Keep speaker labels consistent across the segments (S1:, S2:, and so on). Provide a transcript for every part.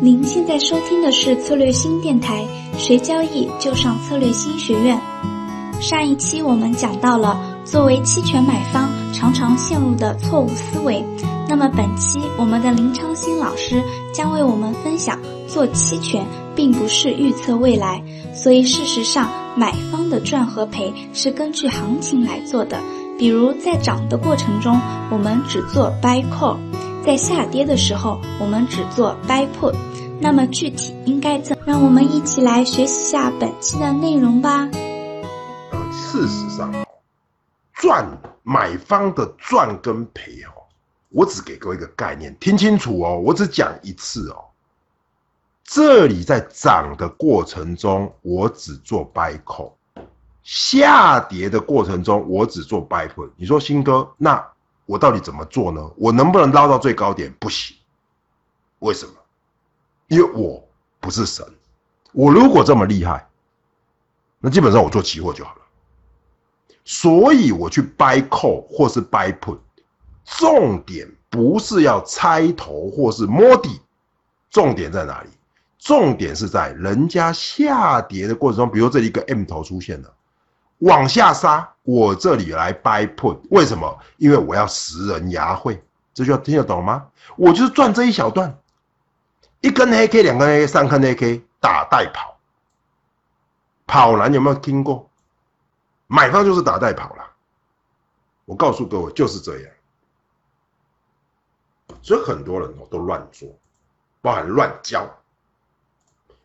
S1: 您现在收听的是策略新电台，学交易就上策略新学院。上一期我们讲到了作为期权买方常常陷入的错误思维，那么本期我们的林昌新老师将为我们分享，做期权并不是预测未来，所以事实上买方的赚和赔是根据行情来做的。比如在涨的过程中，我们只做 buy call；在下跌的时候，我们只做 buy put。那么具体应该怎？让我们一起来学习下本期的内容吧。
S2: 呃，事实上，赚买方的赚跟赔哦，我只给各位一个概念，听清楚哦，我只讲一次哦。这里在涨的过程中，我只做 buy call；下跌的过程中，我只做 buy put。你说新哥，那我到底怎么做呢？我能不能捞到最高点？不行，为什么？因为我不是神，我如果这么厉害，那基本上我做期货就好了。所以我去 buy call 或是 buy put，重点不是要猜头或是摸底，重点在哪里？重点是在人家下跌的过程中，比如这一个 M 头出现了，往下杀，我这里来 buy put，为什么？因为我要食人牙慧，这就听得懂吗？我就是赚这一小段。一根黑 K，两根黑 K，三根黑 K，打带跑，跑男有没有听过？买方就是打带跑了。我告诉各位，就是这样。所以很多人哦都乱做，包含乱交。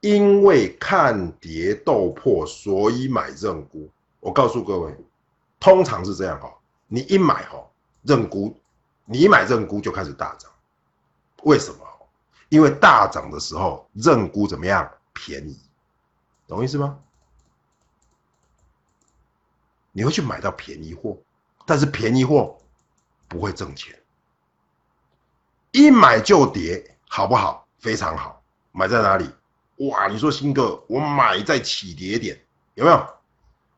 S2: 因为看跌斗破，所以买认沽。我告诉各位，通常是这样哈，你一买哈认沽，你一买认沽就开始大涨。为什么？因为大涨的时候认沽怎么样便宜，懂意思吗？你会去买到便宜货，但是便宜货不会挣钱。一买就跌，好不好？非常好。买在哪里？哇！你说新哥，我买在起跌点，有没有？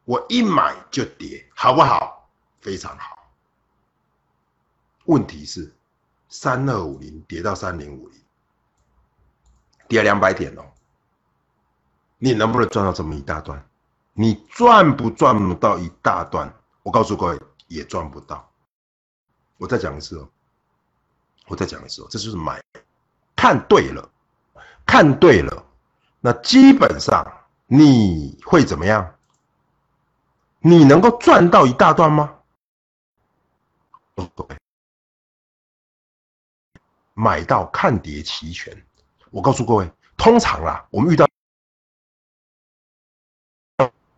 S2: 我一买就跌，好不好？非常好。问题是三二五零跌到三零五零。跌两百点哦，你能不能赚到这么一大段？你赚不赚不到一大段？我告诉各位，也赚不到。我再讲一次哦，我再讲一次哦，这就是买，看对了，看对了，那基本上你会怎么样？你能够赚到一大段吗？买到看跌期权。我告诉各位，通常啦，我们遇到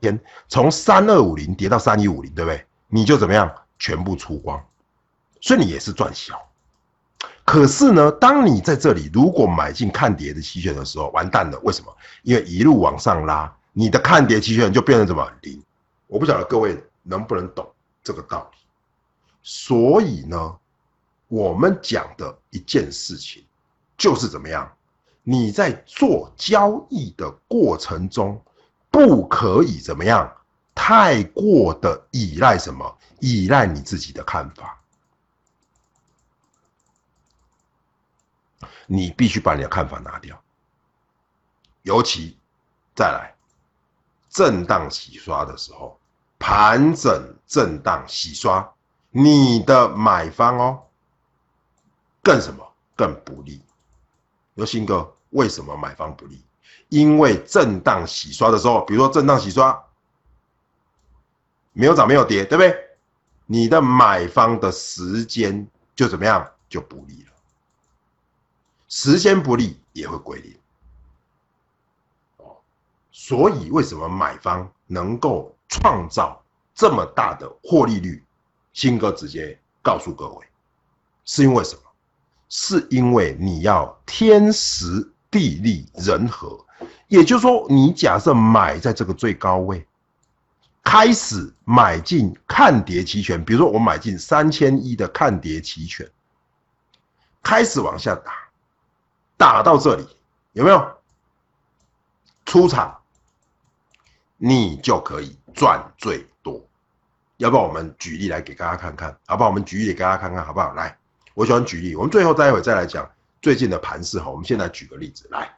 S2: 天从三二五零跌到三一五零，对不对？你就怎么样，全部出光，所以你也是赚小。可是呢，当你在这里如果买进看跌的期权的时候，完蛋了。为什么？因为一路往上拉，你的看跌期权就变成什么零。我不晓得各位能不能懂这个道理。所以呢，我们讲的一件事情就是怎么样。你在做交易的过程中，不可以怎么样？太过的依赖什么？依赖你自己的看法。你必须把你的看法拿掉。尤其再来震荡洗刷的时候，盘整震荡洗刷，你的买方哦，更什么？更不利。有新哥。为什么买方不利？因为震荡洗刷的时候，比如说震荡洗刷，没有涨没有跌，对不对？你的买方的时间就怎么样就不利了，时间不利也会归零。所以为什么买方能够创造这么大的获利率？新哥直接告诉各位，是因为什么？是因为你要天时。地利人和，也就是说，你假设买在这个最高位，开始买进看跌期权，比如说我买进三千一的看跌期权，开始往下打，打到这里有没有出场，你就可以赚最多。要不要我们举例来给大家看看？好不好？我们举例给大家看看好不好？来，我喜欢举例，我们最后待会再来讲。最近的盘势哈，我们现在举个例子来，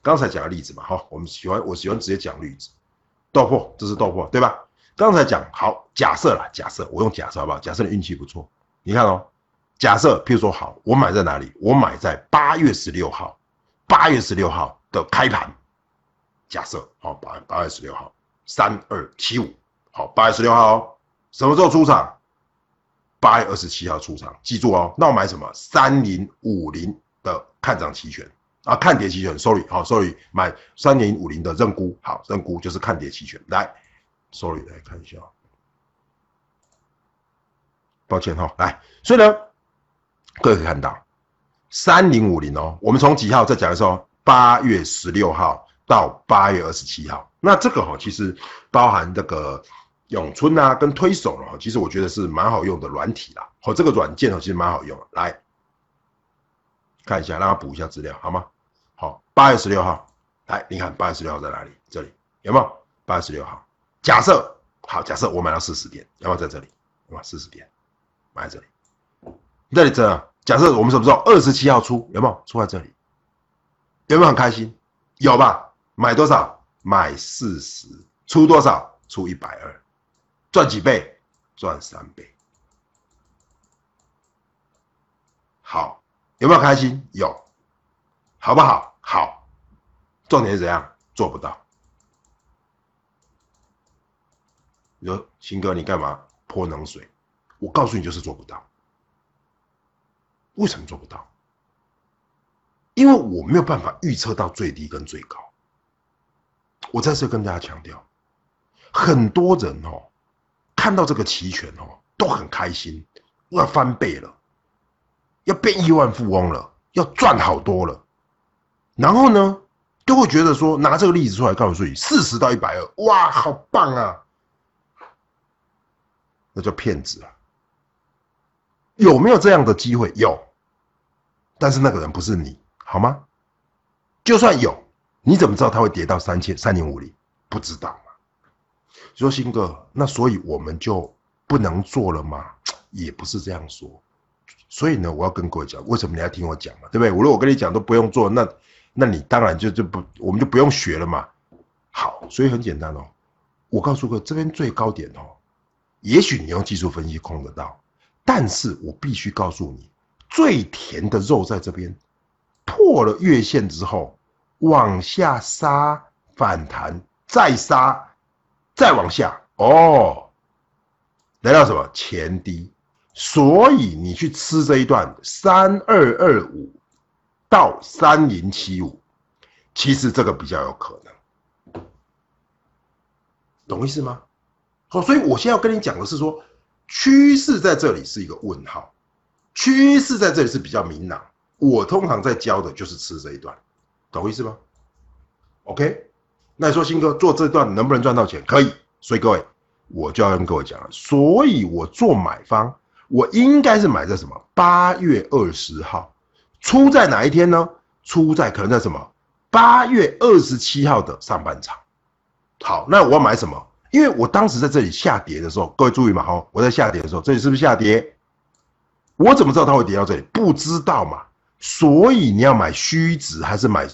S2: 刚才讲的例子嘛，好，我们喜欢我喜欢直接讲例子，豆粕，这是豆粕，对吧？刚才讲好，假设啦，假设我用假设好不好？假设你运气不错，你看哦，假设譬如说好，我买在哪里？我买在八月十六号，八月十六号的开盘，假设好，八八月十六号三二七五，好，八月十六号什么时候出场？八月二十七号出场，记住哦。那我买什么？三零五零的看涨期权啊，看跌期权。Sorry，好，Sorry，买三零五零的认沽，好，认沽就是看跌期权，来。Sorry，来看一下，抱歉哈，来，所以呢，各位可以看到，三零五零哦，我们从几号再讲的时候，八月十六号到八月二十七号，那这个哈，其实包含这个永春啊跟推手了哈，其实我觉得是蛮好用的软体啦，哦，这个软件哦其实蛮好用，来看一下，让他补一下资料好吗？好，八月十六号，来，你看八月十六号在哪里？这里有没有？八月十六号。假设好，假设我买到四十点，有没有在这里？对吧？四十点，买在这里。这里这，假设我们什么时候二十七号出，有没有出在这里？有没有很开心？有吧？买多少？买四十，出多少？出一百二，赚几倍？赚三倍。好，有没有开心？有，好不好？好。重点是怎样？做不到。你说新哥，你干嘛泼冷水？我告诉你，就是做不到。为什么做不到？因为我没有办法预测到最低跟最高。我再次跟大家强调，很多人哦，看到这个期权哦，都很开心，要翻倍了，要变亿万富翁了，要赚好多了。然后呢，都会觉得说，拿这个例子出来告诉你，四十到一百二，哇，好棒啊！那叫骗子啊！有没有这样的机会？有，但是那个人不是你，好吗？就算有，你怎么知道它会跌到三千三零五零？不知道嘛？说新哥，那所以我们就不能做了吗？也不是这样说。所以呢，我要跟各位讲，为什么你要听我讲嘛？对不对？我如果跟你讲都不用做，那那你当然就就不，我们就不用学了嘛。好，所以很简单哦。我告诉各位，这边最高点哦。也许你用技术分析控得到，但是我必须告诉你，最甜的肉在这边，破了月线之后，往下杀反弹，再杀，再往下，哦，来到什么前低，所以你去吃这一段三二二五到三零七五，其实这个比较有可能，懂意思吗？哦，所以我现在要跟你讲的是说，趋势在这里是一个问号，趋势在这里是比较明朗。我通常在教的就是吃这一段，懂我意思吗？OK，那你说新哥做这段能不能赚到钱？可以。所以各位，我就要跟各位讲了。所以我做买方，我应该是买在什么？八月二十号出在哪一天呢？出在可能在什么？八月二十七号的上半场。好，那我要买什么？因为我当时在这里下跌的时候，各位注意嘛，哈，我在下跌的时候，这里是不是下跌？我怎么知道它会跌到这里？不知道嘛。所以你要买虚值还是买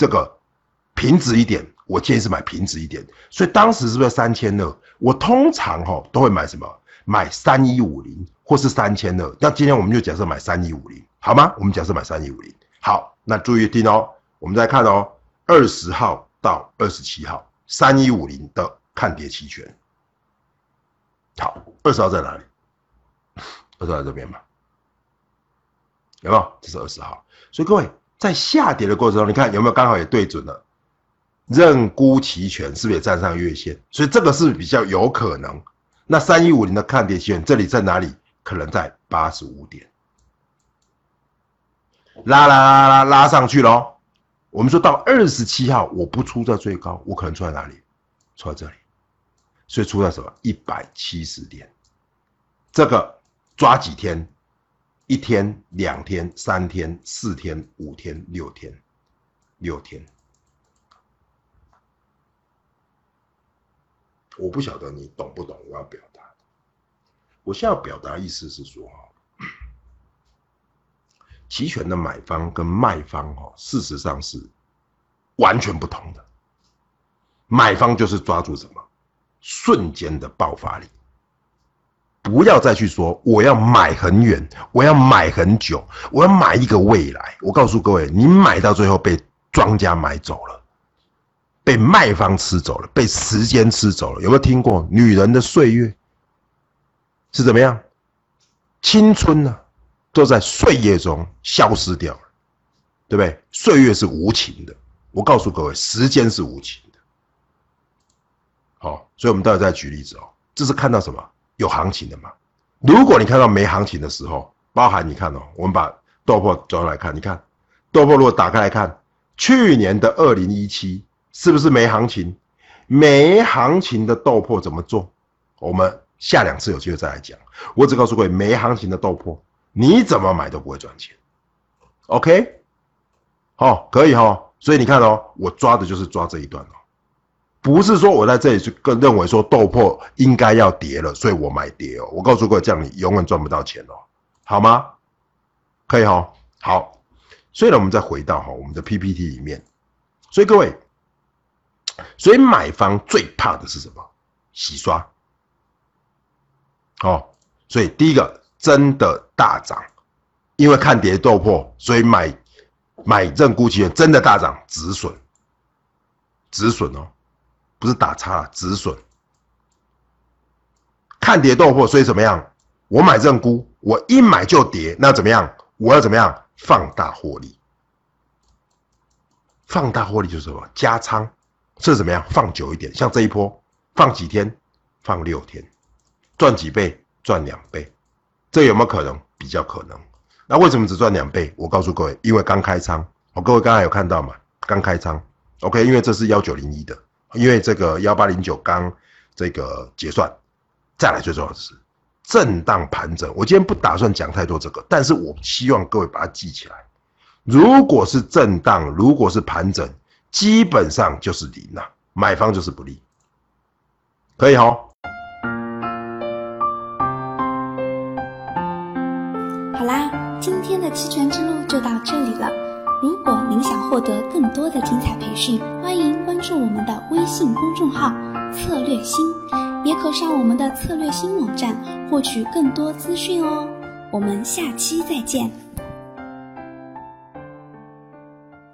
S2: 这个平值一点？我建议是买平值一点。所以当时是不是三千二？我通常哈都会买什么？买三一五零或是三千二。那今天我们就假设买三一五零，好吗？我们假设买三一五零。好，那注意听哦，我们再看哦，二十号到二十七号，三一五零的。看跌期权，好，二十号在哪里？二十号在这边嘛，有没有？这是二十号，所以各位在下跌的过程中，你看有没有刚好也对准了认沽期权，是不是也站上月线？所以这个是比较有可能。那三一五零的看跌期权这里在哪里？可能在八十五点，拉拉拉拉拉上去喽。我们说到二十七号，我不出在最高，我可能出在哪里？出在这里。所以出在什么？一百七十点，这个抓几天？一天、两天、三天、四天、五天、六天，六天。我不晓得你懂不懂我要表达。我现在要表达意思是说，哈，期权的买方跟卖方哦，事实上是完全不同的。买方就是抓住什么瞬间的爆发力，不要再去说我要买很远，我要买很久，我要买一个未来。我告诉各位，你买到最后被庄家买走了，被卖方吃走了，被时间吃走了。有没有听过女人的岁月是怎么样？青春呢？都在岁月中消失掉了，对不对？岁月是无情的，我告诉各位，时间是无情的。好，所以我们待会再举例子哦。这是看到什么有行情的嘛？如果你看到没行情的时候，包含你看哦，我们把豆粕转来看，你看豆粕如果打开来看，去年的二零一七是不是没行情？没行情的豆粕怎么做？我们下两次有机会再来讲。我只告诉各位，没行情的豆粕。你怎么买都不会赚钱，OK？好，可以哈。所以你看哦，我抓的就是抓这一段哦，不是说我在这里就更认为说豆粕应该要跌了，所以我买跌哦。我告诉各位，这样你永远赚不到钱哦，好吗？可以哈。好，所以呢，我们再回到哈我们的 PPT 里面。所以各位，所以买方最怕的是什么？洗刷。好，所以第一个。真的大涨，因为看跌豆粕，所以买买认沽期权真的大涨，止损，止损哦，不是打叉，止损。看跌豆货，所以怎么样？我买认沽，我一买就跌，那怎么样？我要怎么样？放大获利，放大获利就是什么？加仓，是怎么样？放久一点，像这一波，放几天？放六天，赚几倍？赚两倍。这有没有可能？比较可能。那为什么只赚两倍？我告诉各位，因为刚开仓。哦，各位刚才有看到嘛？刚开仓。OK，因为这是幺九零一的，因为这个幺八零九刚这个结算。再来最重要的是震荡盘整。我今天不打算讲太多这个，但是我希望各位把它记起来。如果是震荡，如果是盘整，基本上就是零了，买方就是不利。可以哈？
S1: 今天的期权之路就到这里了。如果您想获得更多的精彩培训，欢迎关注我们的微信公众号“策略新”，也可上我们的策略新网站获取更多资讯哦。我们下期再见。